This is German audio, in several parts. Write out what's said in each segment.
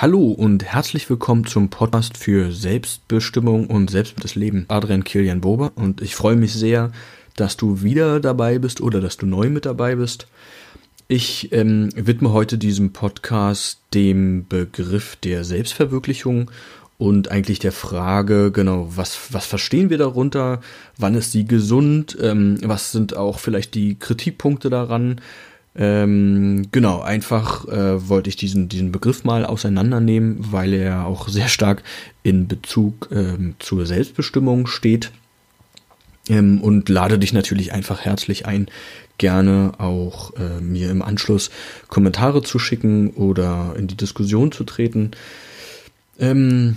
Hallo und herzlich willkommen zum Podcast für Selbstbestimmung und selbstbestimmtes Leben. Adrian Kilian Bober und ich freue mich sehr, dass du wieder dabei bist oder dass du neu mit dabei bist. Ich ähm, widme heute diesem Podcast dem Begriff der Selbstverwirklichung und eigentlich der Frage, genau, was, was verstehen wir darunter, wann ist sie gesund, ähm, was sind auch vielleicht die Kritikpunkte daran, ähm, genau, einfach äh, wollte ich diesen, diesen Begriff mal auseinandernehmen, weil er auch sehr stark in Bezug ähm, zur Selbstbestimmung steht. Ähm, und lade dich natürlich einfach herzlich ein, gerne auch äh, mir im Anschluss Kommentare zu schicken oder in die Diskussion zu treten. Ähm,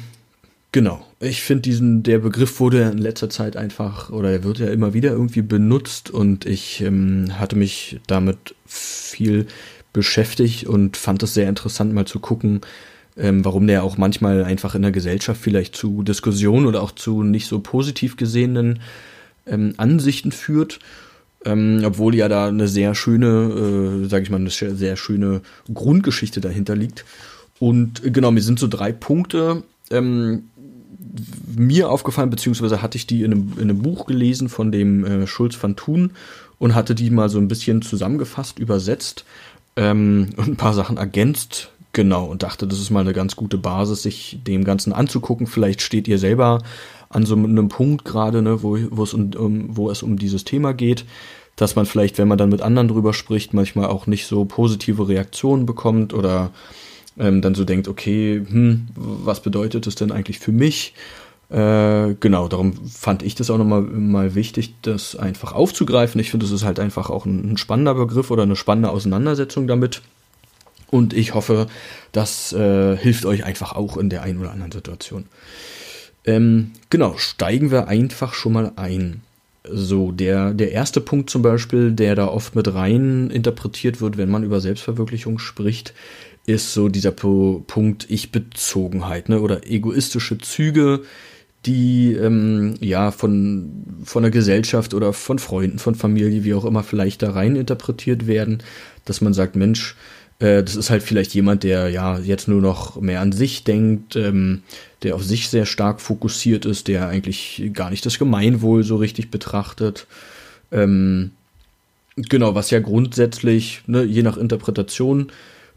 Genau. Ich finde diesen, der Begriff wurde in letzter Zeit einfach, oder er wird ja immer wieder irgendwie benutzt und ich ähm, hatte mich damit viel beschäftigt und fand es sehr interessant mal zu gucken, ähm, warum der auch manchmal einfach in der Gesellschaft vielleicht zu Diskussionen oder auch zu nicht so positiv gesehenen ähm, Ansichten führt. Ähm, obwohl ja da eine sehr schöne, äh, sage ich mal, eine sehr schöne Grundgeschichte dahinter liegt. Und genau, mir sind so drei Punkte, ähm, mir aufgefallen, beziehungsweise hatte ich die in einem, in einem Buch gelesen von dem äh, Schulz van Thun und hatte die mal so ein bisschen zusammengefasst, übersetzt ähm, und ein paar Sachen ergänzt. Genau, und dachte, das ist mal eine ganz gute Basis, sich dem Ganzen anzugucken. Vielleicht steht ihr selber an so einem Punkt gerade, ne, wo, wo, es um, wo es um dieses Thema geht, dass man vielleicht, wenn man dann mit anderen drüber spricht, manchmal auch nicht so positive Reaktionen bekommt oder ähm, dann so denkt, okay, hm, was bedeutet das denn eigentlich für mich? Äh, genau, darum fand ich das auch nochmal mal wichtig, das einfach aufzugreifen. Ich finde, das ist halt einfach auch ein, ein, spannender Begriff oder eine spannende Auseinandersetzung damit. Und ich hoffe, das äh, hilft euch einfach auch in der einen oder anderen Situation. Ähm, genau, steigen wir einfach schon mal ein. So, der, der erste Punkt zum Beispiel, der da oft mit rein interpretiert wird, wenn man über Selbstverwirklichung spricht, ist so dieser Punkt Ich-Bezogenheit ne? oder egoistische Züge, die ähm, ja von, von der Gesellschaft oder von Freunden, von Familie, wie auch immer, vielleicht da rein interpretiert werden, dass man sagt, Mensch, äh, das ist halt vielleicht jemand, der ja jetzt nur noch mehr an sich denkt, ähm, der auf sich sehr stark fokussiert ist, der eigentlich gar nicht das Gemeinwohl so richtig betrachtet. Ähm, genau, was ja grundsätzlich, ne, je nach Interpretation,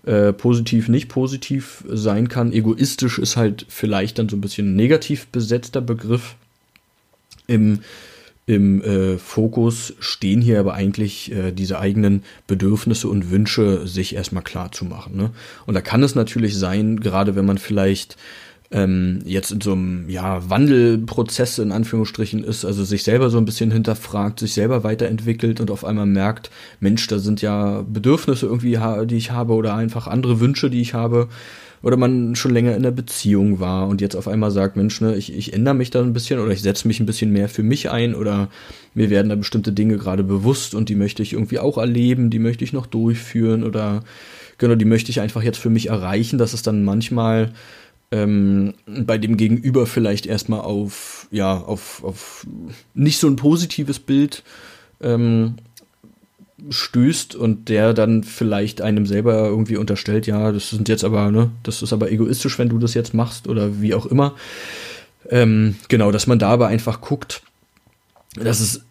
äh, positiv, nicht positiv sein kann. Egoistisch ist halt vielleicht dann so ein bisschen negativ besetzter Begriff. Im, im äh, Fokus stehen hier aber eigentlich äh, diese eigenen Bedürfnisse und Wünsche sich erstmal klar zu machen. Ne? Und da kann es natürlich sein, gerade wenn man vielleicht ähm, jetzt in so einem ja, Wandelprozess in Anführungsstrichen ist, also sich selber so ein bisschen hinterfragt, sich selber weiterentwickelt und auf einmal merkt, Mensch, da sind ja Bedürfnisse irgendwie, die ich habe oder einfach andere Wünsche, die ich habe. Oder man schon länger in der Beziehung war und jetzt auf einmal sagt, Mensch, ne, ich, ich ändere mich da ein bisschen oder ich setze mich ein bisschen mehr für mich ein oder mir werden da bestimmte Dinge gerade bewusst und die möchte ich irgendwie auch erleben, die möchte ich noch durchführen oder genau, die möchte ich einfach jetzt für mich erreichen, dass es dann manchmal ähm, bei dem Gegenüber vielleicht erstmal auf, ja, auf, auf nicht so ein positives Bild ähm, stößt und der dann vielleicht einem selber irgendwie unterstellt, ja, das sind jetzt aber, ne, das ist aber egoistisch, wenn du das jetzt machst oder wie auch immer. Ähm, genau, dass man da aber einfach guckt, dass es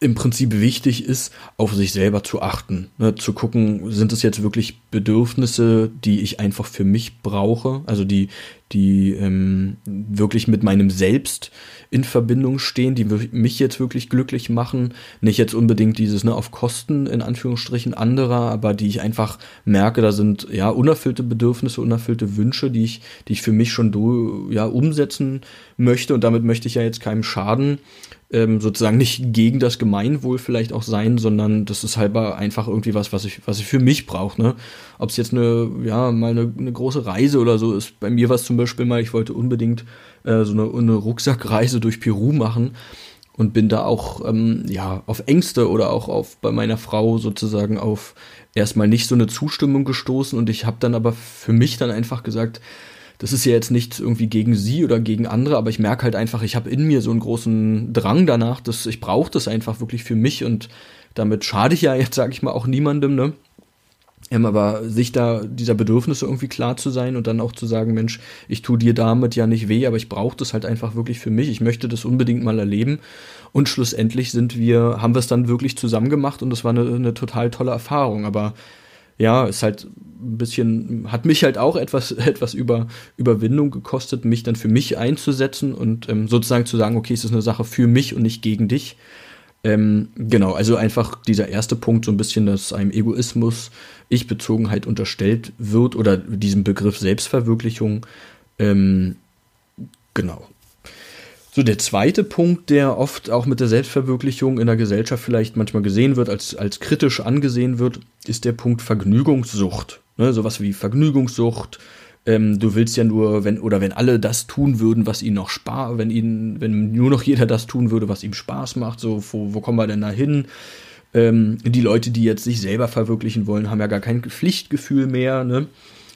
im Prinzip wichtig ist, auf sich selber zu achten, ne, zu gucken, sind es jetzt wirklich Bedürfnisse, die ich einfach für mich brauche, also die, die ähm, wirklich mit meinem Selbst in Verbindung stehen, die mich jetzt wirklich glücklich machen, nicht jetzt unbedingt dieses ne, auf Kosten in Anführungsstrichen anderer, aber die ich einfach merke, da sind ja unerfüllte Bedürfnisse, unerfüllte Wünsche, die ich, die ich für mich schon do, ja umsetzen möchte. Und damit möchte ich ja jetzt keinem schaden ähm, sozusagen nicht gegen das Gemeinwohl vielleicht auch sein, sondern das ist halt einfach irgendwie was, was ich, was ich für mich brauche. Ne? Ob es jetzt eine, ja, mal eine, eine große Reise oder so ist. Bei mir war es zum Beispiel mal, ich wollte unbedingt äh, so eine, eine Rucksackreise durch Peru machen und bin da auch ähm, ja auf Ängste oder auch auf bei meiner Frau sozusagen auf erstmal nicht so eine Zustimmung gestoßen und ich habe dann aber für mich dann einfach gesagt, das ist ja jetzt nicht irgendwie gegen sie oder gegen andere, aber ich merke halt einfach, ich habe in mir so einen großen Drang danach, dass ich brauche das einfach wirklich für mich und damit schade ich ja jetzt, sage ich mal, auch niemandem, ne? Ähm, aber sich da dieser Bedürfnisse irgendwie klar zu sein und dann auch zu sagen, Mensch, ich tue dir damit ja nicht weh, aber ich brauche das halt einfach wirklich für mich. Ich möchte das unbedingt mal erleben. Und schlussendlich sind wir, haben wir es dann wirklich zusammen gemacht und das war eine, eine total tolle Erfahrung. Aber ja, ist halt ein bisschen, hat mich halt auch etwas, etwas über Überwindung gekostet, mich dann für mich einzusetzen und ähm, sozusagen zu sagen, okay, es ist eine Sache für mich und nicht gegen dich. Ähm, genau, also einfach dieser erste Punkt, so ein bisschen, dass einem Egoismus, Ich-Bezogenheit unterstellt wird oder diesem Begriff Selbstverwirklichung. Ähm, genau. So, der zweite Punkt, der oft auch mit der Selbstverwirklichung in der Gesellschaft vielleicht manchmal gesehen wird, als, als kritisch angesehen wird, ist der Punkt Vergnügungssucht. Ne, sowas wie Vergnügungssucht, ähm, du willst ja nur, wenn, oder wenn alle das tun würden, was ihnen noch Spaß, wenn ihnen, wenn nur noch jeder das tun würde, was ihm Spaß macht, so, wo, wo kommen wir denn da hin? Ähm, die Leute, die jetzt sich selber verwirklichen wollen, haben ja gar kein Pflichtgefühl mehr, ne?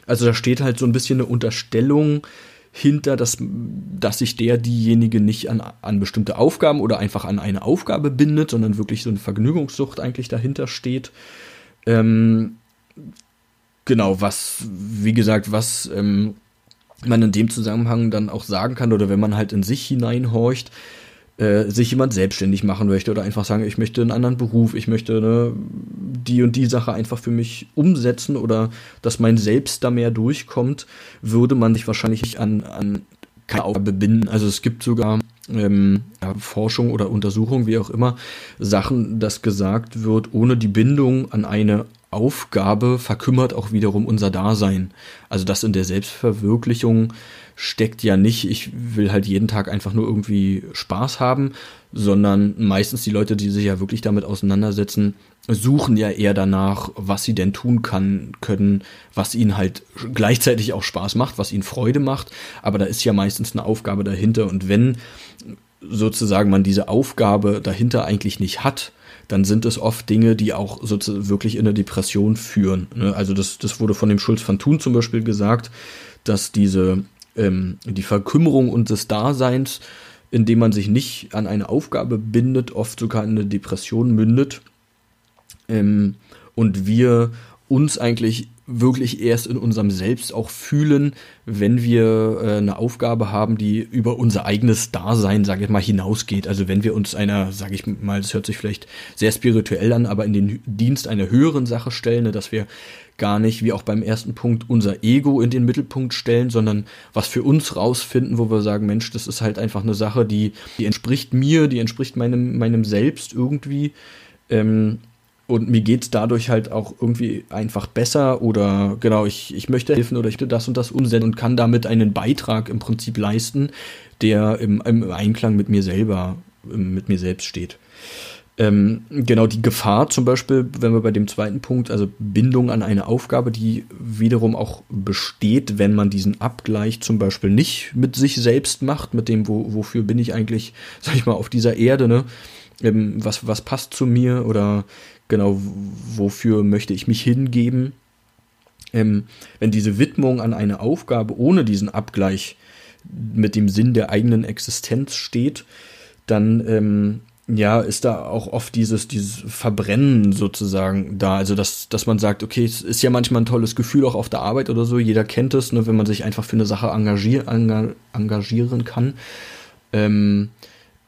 Also da steht halt so ein bisschen eine Unterstellung hinter, dass, dass sich der, diejenige nicht an, an bestimmte Aufgaben oder einfach an eine Aufgabe bindet, sondern wirklich so eine Vergnügungssucht eigentlich dahinter steht. Ähm, Genau, was, wie gesagt, was ähm, man in dem Zusammenhang dann auch sagen kann, oder wenn man halt in sich hineinhorcht, äh, sich jemand selbstständig machen möchte oder einfach sagen, ich möchte einen anderen Beruf, ich möchte ne, die und die Sache einfach für mich umsetzen oder dass mein Selbst da mehr durchkommt, würde man sich wahrscheinlich nicht an, an keine Aufgabe binden. Also es gibt sogar ähm, ja, Forschung oder Untersuchung, wie auch immer, Sachen, dass gesagt wird, ohne die Bindung an eine Aufgabe verkümmert auch wiederum unser Dasein. Also das in der Selbstverwirklichung steckt ja nicht, ich will halt jeden Tag einfach nur irgendwie Spaß haben, sondern meistens die Leute, die sich ja wirklich damit auseinandersetzen, suchen ja eher danach, was sie denn tun kann, können, was ihnen halt gleichzeitig auch Spaß macht, was ihnen Freude macht, aber da ist ja meistens eine Aufgabe dahinter und wenn sozusagen man diese Aufgabe dahinter eigentlich nicht hat, dann sind es oft Dinge, die auch sozusagen wirklich in eine Depression führen. Ne? Also das, das wurde von dem Schulz van Thun zum Beispiel gesagt, dass diese ähm, die Verkümmerung unseres Daseins, indem man sich nicht an eine Aufgabe bindet, oft sogar in eine Depression mündet. Ähm, und wir uns eigentlich wirklich erst in unserem Selbst auch fühlen, wenn wir äh, eine Aufgabe haben, die über unser eigenes Dasein, sage ich mal, hinausgeht. Also wenn wir uns einer, sage ich mal, das hört sich vielleicht sehr spirituell an, aber in den Dienst einer höheren Sache stellen, ne, dass wir gar nicht, wie auch beim ersten Punkt, unser Ego in den Mittelpunkt stellen, sondern was für uns rausfinden, wo wir sagen, Mensch, das ist halt einfach eine Sache, die, die entspricht mir, die entspricht meinem, meinem Selbst irgendwie. Ähm, und mir geht es dadurch halt auch irgendwie einfach besser oder genau, ich, ich möchte helfen oder ich möchte das und das umsetzen und kann damit einen Beitrag im Prinzip leisten, der im, im Einklang mit mir selber, mit mir selbst steht. Ähm, genau, die Gefahr zum Beispiel, wenn wir bei dem zweiten Punkt, also Bindung an eine Aufgabe, die wiederum auch besteht, wenn man diesen Abgleich zum Beispiel nicht mit sich selbst macht, mit dem, wo, wofür bin ich eigentlich, sag ich mal, auf dieser Erde, ne? Ähm, was, was passt zu mir oder genau, wofür möchte ich mich hingeben. Ähm, wenn diese Widmung an eine Aufgabe ohne diesen Abgleich mit dem Sinn der eigenen Existenz steht, dann ähm, ja, ist da auch oft dieses, dieses Verbrennen sozusagen da. Also, dass, dass man sagt, okay, es ist ja manchmal ein tolles Gefühl auch auf der Arbeit oder so. Jeder kennt es, ne, wenn man sich einfach für eine Sache engagier, engagieren kann. Ähm,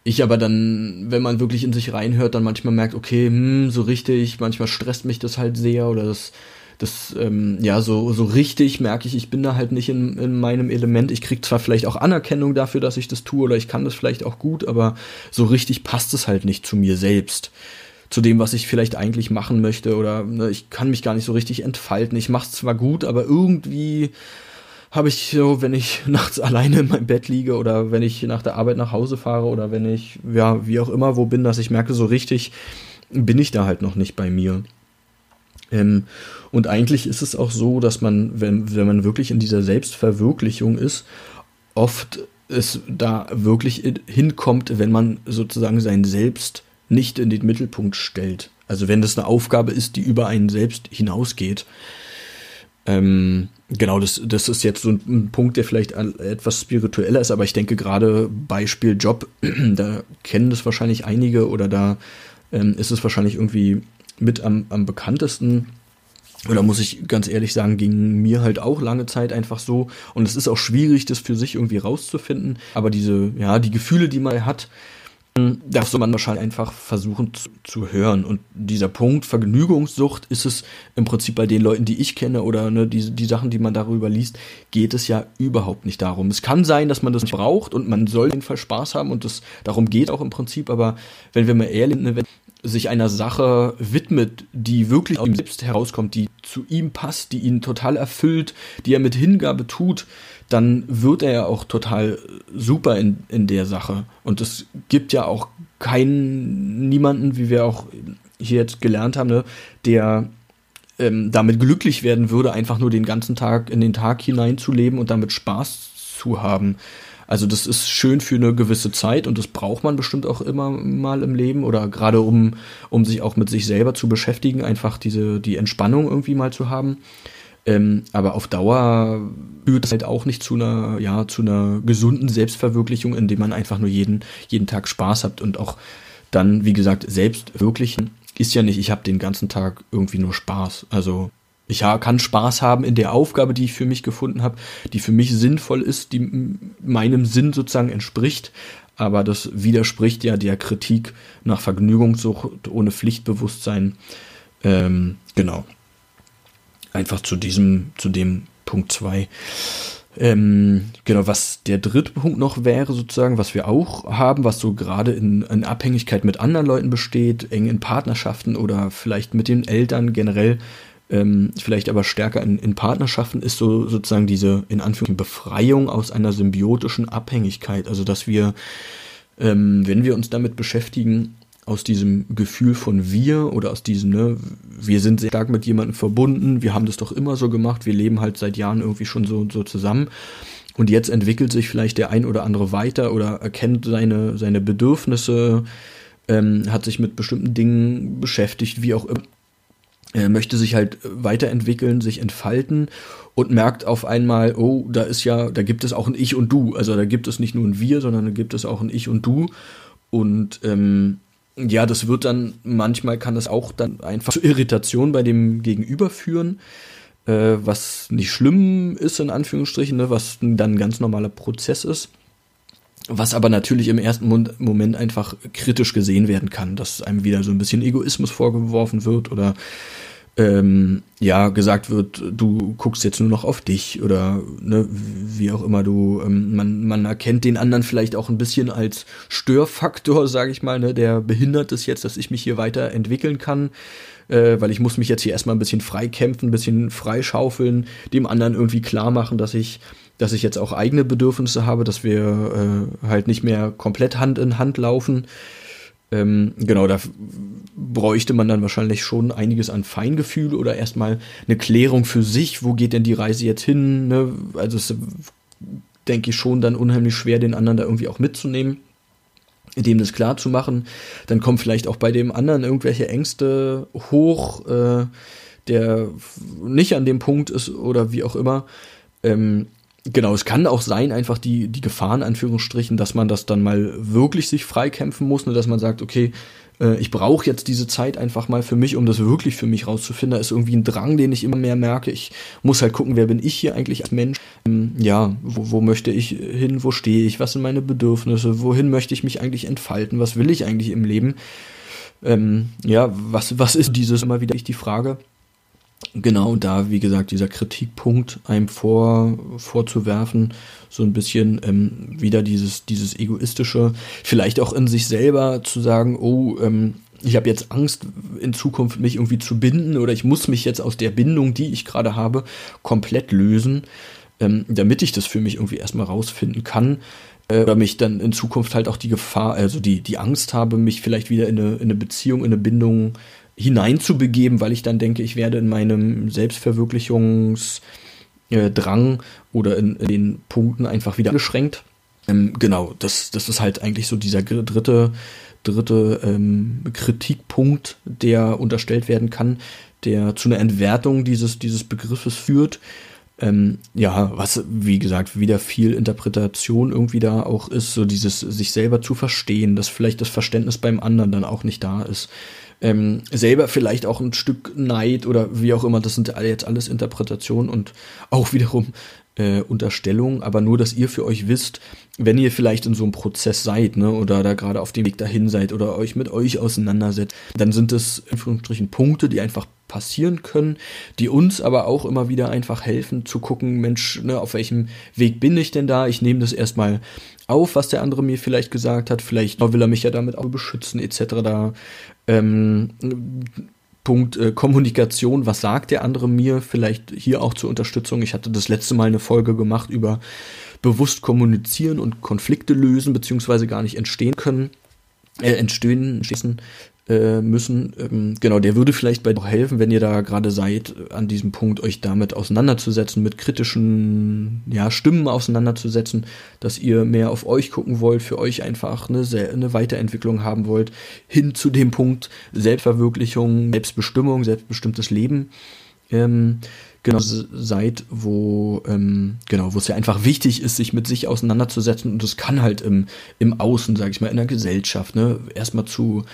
ich aber dann, wenn man wirklich in sich reinhört, dann manchmal merkt, okay, hm, so richtig, manchmal stresst mich das halt sehr oder das, das, ähm, ja, so, so richtig merke ich, ich bin da halt nicht in, in meinem Element. Ich krieg zwar vielleicht auch Anerkennung dafür, dass ich das tue oder ich kann das vielleicht auch gut, aber so richtig passt es halt nicht zu mir selbst. Zu dem, was ich vielleicht eigentlich machen möchte oder ne, ich kann mich gar nicht so richtig entfalten. Ich mache es zwar gut, aber irgendwie habe ich so, wenn ich nachts alleine in meinem Bett liege oder wenn ich nach der Arbeit nach Hause fahre oder wenn ich, ja, wie auch immer, wo bin, dass ich merke, so richtig bin ich da halt noch nicht bei mir. Ähm, und eigentlich ist es auch so, dass man, wenn, wenn man wirklich in dieser Selbstverwirklichung ist, oft es da wirklich hinkommt, wenn man sozusagen sein Selbst nicht in den Mittelpunkt stellt. Also wenn das eine Aufgabe ist, die über einen selbst hinausgeht. Ähm, genau, das, das ist jetzt so ein, ein, Punkt, der vielleicht etwas spiritueller ist, aber ich denke gerade Beispiel Job, da kennen das wahrscheinlich einige oder da ähm, ist es wahrscheinlich irgendwie mit am, am bekanntesten. oder muss ich ganz ehrlich sagen, ging mir halt auch lange Zeit einfach so. Und es ist auch schwierig, das für sich irgendwie rauszufinden. Aber diese, ja, die Gefühle, die man hat, darf man wahrscheinlich einfach versuchen zu, zu, hören. Und dieser Punkt Vergnügungssucht ist es im Prinzip bei den Leuten, die ich kenne oder ne, die, die Sachen, die man darüber liest, geht es ja überhaupt nicht darum. Es kann sein, dass man das nicht braucht und man soll auf jeden Fall Spaß haben und das darum geht auch im Prinzip, aber wenn wir mal ehrlich sind, ne, wenn sich einer Sache widmet, die wirklich aus ihm selbst herauskommt, die zu ihm passt, die ihn total erfüllt, die er mit Hingabe tut, dann wird er ja auch total super in, in der Sache. Und es gibt ja auch keinen, niemanden, wie wir auch hier jetzt gelernt haben, ne, der ähm, damit glücklich werden würde, einfach nur den ganzen Tag in den Tag hineinzuleben und damit Spaß zu haben. Also das ist schön für eine gewisse Zeit und das braucht man bestimmt auch immer mal im Leben oder gerade um, um sich auch mit sich selber zu beschäftigen, einfach diese, die Entspannung irgendwie mal zu haben. Ähm, aber auf Dauer führt es halt auch nicht zu einer, ja, zu einer gesunden Selbstverwirklichung, indem man einfach nur jeden, jeden Tag Spaß hat und auch dann, wie gesagt, selbstwirklichen ist ja nicht, ich habe den ganzen Tag irgendwie nur Spaß. Also ich kann Spaß haben in der Aufgabe, die ich für mich gefunden habe, die für mich sinnvoll ist, die meinem Sinn sozusagen entspricht. Aber das widerspricht ja der Kritik nach Vergnügungssucht ohne Pflichtbewusstsein. Ähm, genau einfach zu diesem, zu dem Punkt 2. Ähm, genau, was der dritte Punkt noch wäre, sozusagen, was wir auch haben, was so gerade in, in Abhängigkeit mit anderen Leuten besteht, eng in Partnerschaften oder vielleicht mit den Eltern generell, ähm, vielleicht aber stärker in, in Partnerschaften, ist so sozusagen diese, in Anführungszeichen, Befreiung aus einer symbiotischen Abhängigkeit. Also, dass wir, ähm, wenn wir uns damit beschäftigen, aus diesem Gefühl von wir oder aus diesem, ne, wir sind sehr stark mit jemandem verbunden, wir haben das doch immer so gemacht, wir leben halt seit Jahren irgendwie schon so so zusammen. Und jetzt entwickelt sich vielleicht der ein oder andere weiter oder erkennt seine, seine Bedürfnisse, ähm, hat sich mit bestimmten Dingen beschäftigt, wie auch immer. Er möchte sich halt weiterentwickeln, sich entfalten und merkt auf einmal, oh, da ist ja, da gibt es auch ein Ich und Du. Also da gibt es nicht nur ein Wir, sondern da gibt es auch ein Ich und Du. Und ähm, ja, das wird dann, manchmal kann das auch dann einfach zu Irritation bei dem Gegenüber führen, äh, was nicht schlimm ist, in Anführungsstrichen, ne, was dann ein ganz normaler Prozess ist. Was aber natürlich im ersten Moment einfach kritisch gesehen werden kann, dass einem wieder so ein bisschen Egoismus vorgeworfen wird oder ähm, ja gesagt wird, du guckst jetzt nur noch auf dich oder ne, wie auch immer du, ähm, man, man erkennt den anderen vielleicht auch ein bisschen als Störfaktor, sage ich mal, ne, der behindert es jetzt, dass ich mich hier weiterentwickeln kann, äh, weil ich muss mich jetzt hier erstmal ein bisschen freikämpfen, ein bisschen freischaufeln, dem anderen irgendwie klar machen, dass ich dass ich jetzt auch eigene Bedürfnisse habe, dass wir äh, halt nicht mehr komplett Hand in Hand laufen. Ähm, genau, da bräuchte man dann wahrscheinlich schon einiges an Feingefühl oder erstmal eine Klärung für sich, wo geht denn die Reise jetzt hin? Ne? Also es denke ich schon dann unheimlich schwer, den anderen da irgendwie auch mitzunehmen, dem das klar zu machen. Dann kommen vielleicht auch bei dem anderen irgendwelche Ängste hoch, äh, der nicht an dem Punkt ist oder wie auch immer. Ähm, Genau, es kann auch sein, einfach die, die Gefahren, Anführungsstrichen, dass man das dann mal wirklich sich freikämpfen muss, ne, dass man sagt, okay, äh, ich brauche jetzt diese Zeit einfach mal für mich, um das wirklich für mich rauszufinden. Da ist irgendwie ein Drang, den ich immer mehr merke. Ich muss halt gucken, wer bin ich hier eigentlich als Mensch? Ähm, ja, wo, wo möchte ich hin? Wo stehe ich? Was sind meine Bedürfnisse? Wohin möchte ich mich eigentlich entfalten? Was will ich eigentlich im Leben? Ähm, ja, was, was ist dieses immer wieder die Frage? Genau da, wie gesagt, dieser Kritikpunkt einem vor, vorzuwerfen, so ein bisschen ähm, wieder dieses, dieses egoistische, vielleicht auch in sich selber zu sagen, oh, ähm, ich habe jetzt Angst, in Zukunft mich irgendwie zu binden oder ich muss mich jetzt aus der Bindung, die ich gerade habe, komplett lösen, ähm, damit ich das für mich irgendwie erstmal rausfinden kann. Äh, oder mich dann in Zukunft halt auch die Gefahr, also die, die Angst habe, mich vielleicht wieder in eine, in eine Beziehung, in eine Bindung hineinzubegeben, weil ich dann denke, ich werde in meinem Selbstverwirklichungsdrang oder in, in, den Punkten einfach wieder beschränkt. Ähm, genau, das, das ist halt eigentlich so dieser dritte, dritte ähm, Kritikpunkt, der unterstellt werden kann, der zu einer Entwertung dieses, dieses Begriffes führt. Ähm, ja, was, wie gesagt, wieder viel Interpretation irgendwie da auch ist, so dieses sich selber zu verstehen, dass vielleicht das Verständnis beim anderen dann auch nicht da ist ähm, selber vielleicht auch ein Stück Neid oder wie auch immer, das sind jetzt alles Interpretationen und auch wiederum äh, Unterstellungen, aber nur, dass ihr für euch wisst, wenn ihr vielleicht in so einem Prozess seid, ne, oder da gerade auf dem Weg dahin seid oder euch mit euch auseinandersetzt, dann sind es in Anführungsstrichen Punkte, die einfach passieren können, die uns aber auch immer wieder einfach helfen zu gucken, Mensch, ne, auf welchem Weg bin ich denn da? Ich nehme das erstmal auf, was der andere mir vielleicht gesagt hat. Vielleicht will er mich ja damit auch beschützen, etc. Da ähm, Punkt äh, Kommunikation, was sagt der andere mir? Vielleicht hier auch zur Unterstützung. Ich hatte das letzte Mal eine Folge gemacht über bewusst kommunizieren und Konflikte lösen, beziehungsweise gar nicht entstehen können, äh, entstehen, entstehen äh, müssen. Ähm, genau, der würde vielleicht bei auch helfen, wenn ihr da gerade seid, an diesem Punkt euch damit auseinanderzusetzen, mit kritischen ja, Stimmen auseinanderzusetzen, dass ihr mehr auf euch gucken wollt, für euch einfach eine, eine Weiterentwicklung haben wollt, hin zu dem Punkt Selbstverwirklichung, Selbstbestimmung, selbstbestimmtes Leben. Ähm, genau seid, wo ähm, genau, wo es ja einfach wichtig ist, sich mit sich auseinanderzusetzen und das kann halt im, im Außen, sage ich mal, in der Gesellschaft, ne, erstmal zu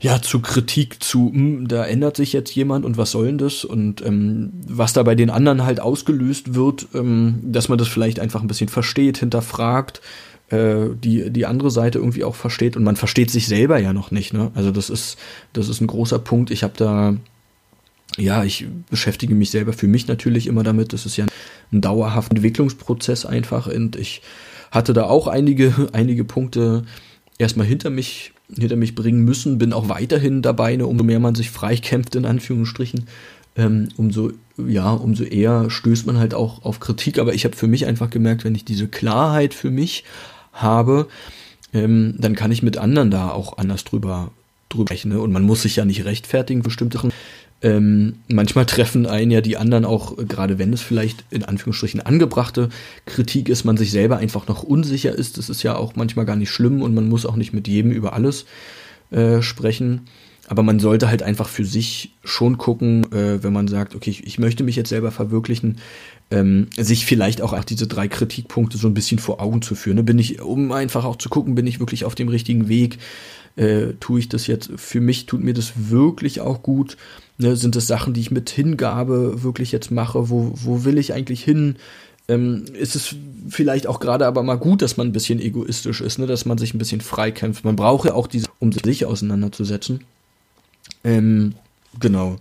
ja, zu Kritik zu, mh, hm, da ändert sich jetzt jemand und was soll denn das? Und ähm, was da bei den anderen halt ausgelöst wird, ähm, dass man das vielleicht einfach ein bisschen versteht, hinterfragt, äh, die, die andere Seite irgendwie auch versteht und man versteht sich selber ja noch nicht, ne? Also das ist, das ist ein großer Punkt. Ich habe da, ja, ich beschäftige mich selber für mich natürlich immer damit. Das ist ja ein dauerhafter Entwicklungsprozess einfach und ich hatte da auch einige, einige Punkte erstmal hinter mich hinter mich bringen müssen, bin auch weiterhin dabei, ne, umso mehr man sich freikämpft, in Anführungsstrichen, ähm, umso, ja, umso eher stößt man halt auch auf Kritik. Aber ich habe für mich einfach gemerkt, wenn ich diese Klarheit für mich habe, ähm, dann kann ich mit anderen da auch anders drüber, drüber sprechen. Ne? Und man muss sich ja nicht rechtfertigen, bestimmte Sachen. Ähm, manchmal treffen einen ja die anderen auch, gerade wenn es vielleicht in Anführungsstrichen angebrachte Kritik ist, man sich selber einfach noch unsicher ist. Das ist ja auch manchmal gar nicht schlimm und man muss auch nicht mit jedem über alles äh, sprechen. Aber man sollte halt einfach für sich schon gucken, äh, wenn man sagt, okay, ich, ich, möchte mich jetzt selber verwirklichen, ähm, sich vielleicht auch diese drei Kritikpunkte so ein bisschen vor Augen zu führen. Ne? Bin ich, um einfach auch zu gucken, bin ich wirklich auf dem richtigen Weg? Äh, tue ich das jetzt für mich, tut mir das wirklich auch gut? Ne, sind es Sachen, die ich mit Hingabe wirklich jetzt mache? Wo, wo will ich eigentlich hin? Ähm, ist es vielleicht auch gerade aber mal gut, dass man ein bisschen egoistisch ist, ne? dass man sich ein bisschen freikämpft. Man braucht ja auch diese, um sich auseinanderzusetzen. Ähm, genau.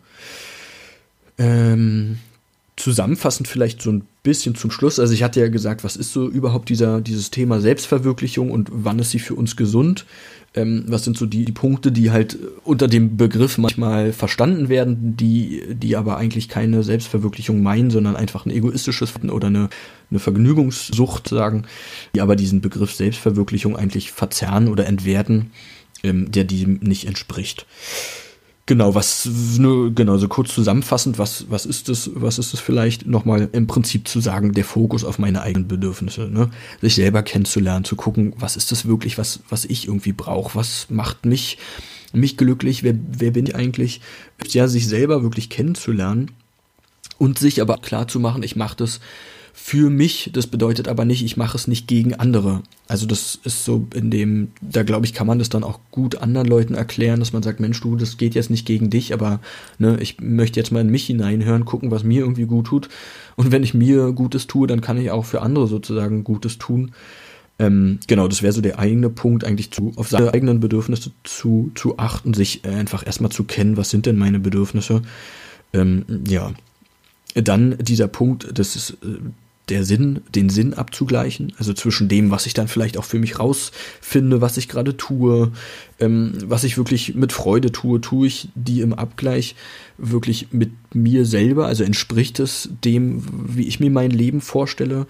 Ähm, zusammenfassend vielleicht so ein bisschen zum Schluss. Also ich hatte ja gesagt, was ist so überhaupt dieser, dieses Thema Selbstverwirklichung und wann ist sie für uns gesund? Ähm, was sind so die, die, Punkte, die halt unter dem Begriff manchmal verstanden werden, die, die aber eigentlich keine Selbstverwirklichung meinen, sondern einfach ein egoistisches oder eine, eine Vergnügungssucht sagen, die aber diesen Begriff Selbstverwirklichung eigentlich verzerren oder entwerten, ähm, der diesem nicht entspricht. Genau, was nur genau so kurz zusammenfassend, was was ist das, was ist das vielleicht nochmal im Prinzip zu sagen, der Fokus auf meine eigenen Bedürfnisse, ne? sich selber kennenzulernen, zu gucken, was ist das wirklich, was was ich irgendwie brauche, was macht mich mich glücklich, wer wer bin ich eigentlich, ja sich selber wirklich kennenzulernen und sich aber klar zu machen, ich mache das für mich. Das bedeutet aber nicht, ich mache es nicht gegen andere. Also das ist so in dem, da glaube ich, kann man das dann auch gut anderen Leuten erklären, dass man sagt, Mensch, du, das geht jetzt nicht gegen dich, aber ne, ich möchte jetzt mal in mich hineinhören, gucken, was mir irgendwie gut tut. Und wenn ich mir Gutes tue, dann kann ich auch für andere sozusagen Gutes tun. Ähm, genau, das wäre so der eigene Punkt, eigentlich zu, auf seine eigenen Bedürfnisse zu, zu achten, sich einfach erstmal zu kennen, was sind denn meine Bedürfnisse. Ähm, ja, dann dieser Punkt, das ist äh, der Sinn, den Sinn abzugleichen, also zwischen dem, was ich dann vielleicht auch für mich rausfinde, was ich gerade tue, ähm, was ich wirklich mit Freude tue, tue ich die im Abgleich wirklich mit mir selber, also entspricht es dem, wie ich mir mein Leben vorstelle,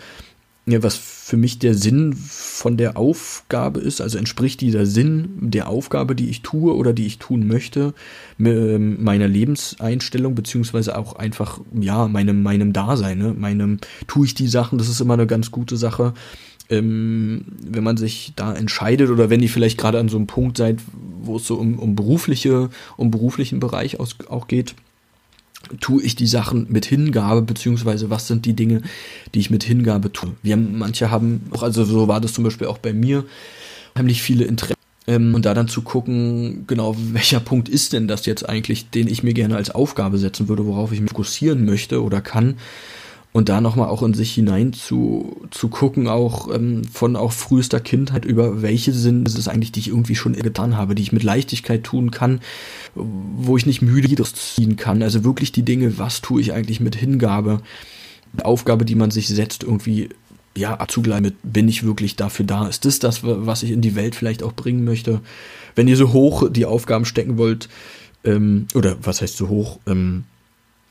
ja, was für mich der Sinn von der Aufgabe ist, also entspricht dieser Sinn der Aufgabe, die ich tue oder die ich tun möchte, meiner Lebenseinstellung, beziehungsweise auch einfach, ja, meinem, meinem Dasein, ne? meinem, tue ich die Sachen, das ist immer eine ganz gute Sache. Ähm, wenn man sich da entscheidet oder wenn ihr vielleicht gerade an so einem Punkt seid, wo es so um, um berufliche, um beruflichen Bereich aus, auch geht, tue ich die Sachen mit Hingabe, beziehungsweise was sind die Dinge, die ich mit Hingabe tue. Wir haben, manche haben, auch, also so war das zum Beispiel auch bei mir, heimlich viele Interessen Ähm, und da dann zu gucken, genau, welcher Punkt ist denn das jetzt eigentlich, den ich mir gerne als Aufgabe setzen würde, worauf ich mich fokussieren möchte oder kann. Und da nochmal auch in sich hinein zu, zu gucken, auch ähm, von auch frühester Kindheit über welche sind es eigentlich, die ich irgendwie schon getan habe, die ich mit Leichtigkeit tun kann, wo ich nicht müde ziehen kann. Also wirklich die Dinge, was tue ich eigentlich mit Hingabe, Aufgabe, die man sich setzt, irgendwie ja, zugleich mit, bin ich wirklich dafür da? Ist das das, was ich in die Welt vielleicht auch bringen möchte? Wenn ihr so hoch die Aufgaben stecken wollt, ähm, oder was heißt so hoch, ähm,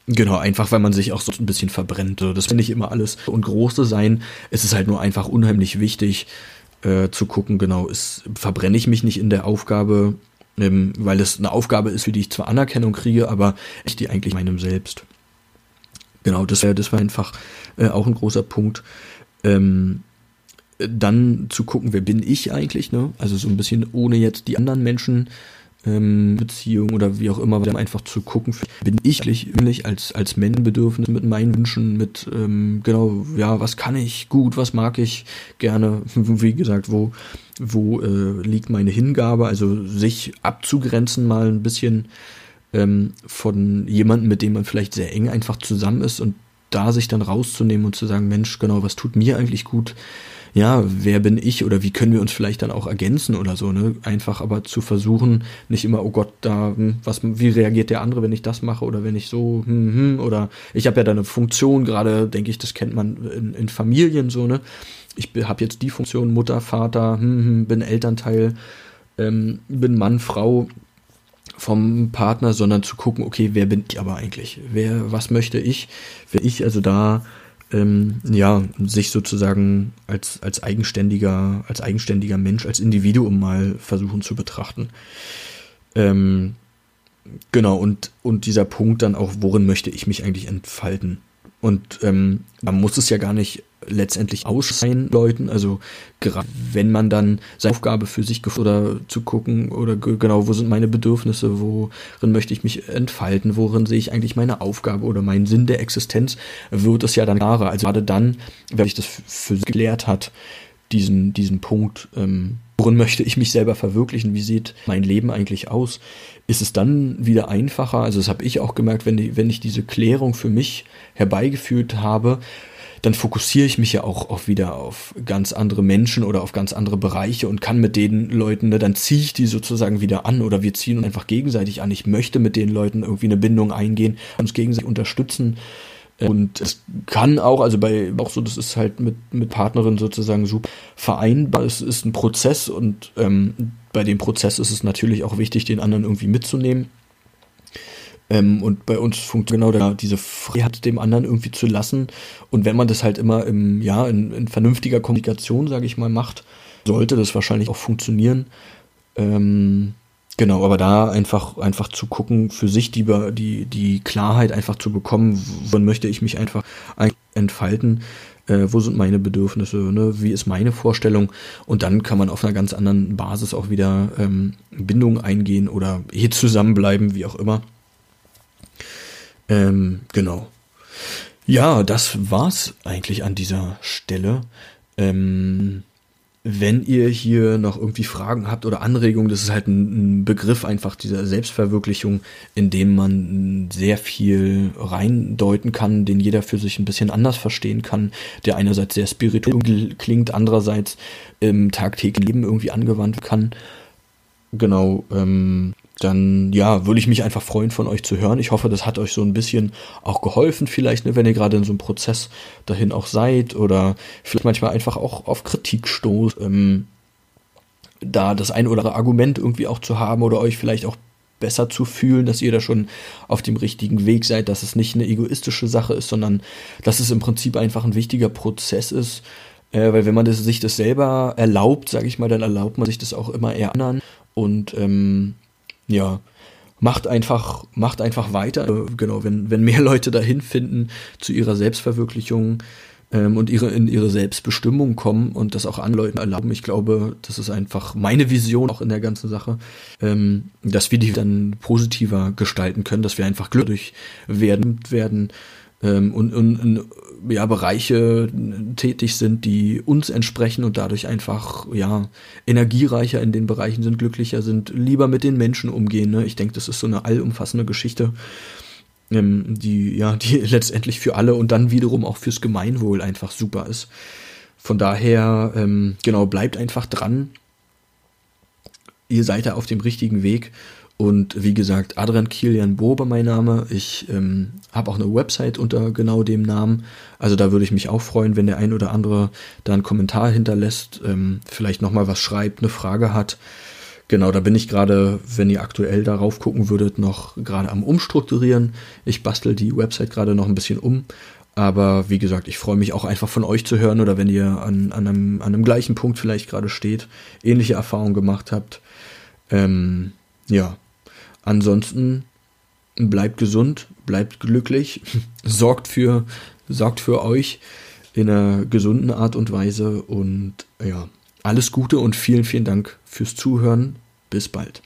Genau, einfach weil man sich auch so ein bisschen verbrennt. Das finde ich immer alles. Und große sein, es ist halt nur einfach unheimlich wichtig äh, zu gucken, genau, ist, verbrenne ich mich nicht in der Aufgabe, ähm, weil es eine Aufgabe ist, für die ich zwar Anerkennung kriege, aber ich die eigentlich meinem selbst. Genau, das, das war einfach äh, auch ein großer Punkt. Ähm, dann zu gucken, wer bin ich eigentlich, ne? Also so ein bisschen ohne jetzt die anderen Menschen ähm, Beziehung oder wie auch immer, einfach zu gucken, bin ich eigentlich als, als Menschenbedürfnis mit meinen Wünschen, mit ähm, genau, ja, was kann ich? Gut, was mag ich gerne, wie gesagt, wo, wo äh, liegt meine Hingabe, also sich abzugrenzen mal ein bisschen ähm, von jemandem, mit dem man vielleicht sehr eng einfach zusammen ist und da sich dann rauszunehmen und zu sagen, Mensch, genau, was tut mir eigentlich gut? Ja, wer bin ich oder wie können wir uns vielleicht dann auch ergänzen oder so, ne? Einfach aber zu versuchen, nicht immer, oh Gott, da, hm, was, wie reagiert der andere, wenn ich das mache oder wenn ich so, hm, hm, oder ich habe ja da eine Funktion, gerade denke ich, das kennt man in, in Familien so, ne? Ich habe jetzt die Funktion Mutter, Vater, hm, hm, bin Elternteil, ähm, bin Mann, Frau, vom Partner, sondern zu gucken, okay, wer bin ich aber eigentlich? Wer, was möchte ich? Wer ich also da ähm, ja sich sozusagen als als eigenständiger als eigenständiger Mensch, als Individuum mal versuchen zu betrachten. Ähm, genau und und dieser Punkt dann auch, worin möchte ich mich eigentlich entfalten? Und ähm, man muss es ja gar nicht letztendlich ausscheiden Leuten. Also gerade wenn man dann seine Aufgabe für sich oder zu gucken oder genau, wo sind meine Bedürfnisse, worin möchte ich mich entfalten, worin sehe ich eigentlich meine Aufgabe oder meinen Sinn der Existenz, wird es ja dann klarer. Also gerade dann, wenn ich das für sich gelehrt hat, diesen, diesen Punkt, ähm, worin möchte ich mich selber verwirklichen, wie sieht mein Leben eigentlich aus, ist es dann wieder einfacher, also das habe ich auch gemerkt, wenn, die, wenn ich diese Klärung für mich herbeigeführt habe, dann fokussiere ich mich ja auch, auch wieder auf ganz andere Menschen oder auf ganz andere Bereiche und kann mit den Leuten, ne, dann ziehe ich die sozusagen wieder an oder wir ziehen uns einfach gegenseitig an. Ich möchte mit den Leuten irgendwie eine Bindung eingehen, uns gegenseitig unterstützen. Und es kann auch, also bei auch so, das ist halt mit, mit Partnerin sozusagen super vereinbar. Es ist ein Prozess und ähm, bei dem Prozess ist es natürlich auch wichtig, den anderen irgendwie mitzunehmen. Ähm, und bei uns funktioniert genau diese Freiheit dem anderen irgendwie zu lassen. Und wenn man das halt immer im, ja, in, in vernünftiger Kommunikation, sage ich mal, macht, sollte das wahrscheinlich auch funktionieren. Ähm, genau, aber da einfach, einfach zu gucken, für sich die, die, die Klarheit einfach zu bekommen, wann möchte ich mich einfach entfalten, äh, wo sind meine Bedürfnisse, ne? wie ist meine Vorstellung und dann kann man auf einer ganz anderen Basis auch wieder ähm, Bindung eingehen oder hier zusammenbleiben, wie auch immer. Ähm, genau. Ja, das war's eigentlich an dieser Stelle. Ähm, wenn ihr hier noch irgendwie Fragen habt oder Anregungen, das ist halt ein, ein, Begriff einfach dieser Selbstverwirklichung, in dem man sehr viel reindeuten kann, den jeder für sich ein bisschen anders verstehen kann, der einerseits sehr spirituell klingt, andererseits im tagtäglichen Leben irgendwie angewandt kann. Genau, ähm, dann ja, würde ich mich einfach freuen, von euch zu hören. Ich hoffe, das hat euch so ein bisschen auch geholfen, vielleicht, ne, wenn ihr gerade in so einem Prozess dahin auch seid oder vielleicht manchmal einfach auch auf Kritik stoßt, ähm, da das ein oder andere Argument irgendwie auch zu haben oder euch vielleicht auch besser zu fühlen, dass ihr da schon auf dem richtigen Weg seid, dass es nicht eine egoistische Sache ist, sondern dass es im Prinzip einfach ein wichtiger Prozess ist, äh, weil wenn man das, sich das selber erlaubt, sage ich mal, dann erlaubt man sich das auch immer eher anderen und ähm, ja, macht einfach, macht einfach weiter. Genau, wenn, wenn mehr Leute dahin finden zu ihrer Selbstverwirklichung ähm, und ihre, in ihre Selbstbestimmung kommen und das auch an Leuten erlauben, ich glaube, das ist einfach meine Vision auch in der ganzen Sache, ähm, dass wir die dann positiver gestalten können, dass wir einfach glücklich werden, werden ähm, und, und, und ja, Bereiche tätig sind, die uns entsprechen und dadurch einfach ja energiereicher in den Bereichen sind, glücklicher sind, lieber mit den Menschen umgehen. Ne? Ich denke, das ist so eine allumfassende Geschichte, ähm, die ja die letztendlich für alle und dann wiederum auch fürs Gemeinwohl einfach super ist. Von daher ähm, genau bleibt einfach dran. Ihr seid da auf dem richtigen Weg und wie gesagt, Adrian Kilian Bober mein Name. Ich ähm, habe auch eine Website unter genau dem Namen. Also da würde ich mich auch freuen, wenn der ein oder andere da einen Kommentar hinterlässt, ähm, vielleicht nochmal was schreibt, eine Frage hat. Genau, da bin ich gerade, wenn ihr aktuell darauf gucken würdet, noch gerade am Umstrukturieren. Ich bastel die Website gerade noch ein bisschen um. Aber wie gesagt, ich freue mich auch einfach von euch zu hören oder wenn ihr an, an, einem, an einem gleichen Punkt vielleicht gerade steht, ähnliche Erfahrungen gemacht habt. Ähm, ja, Ansonsten bleibt gesund, bleibt glücklich, sorgt für, sorgt für euch in einer gesunden Art und Weise und ja, alles Gute und vielen, vielen Dank fürs Zuhören. Bis bald.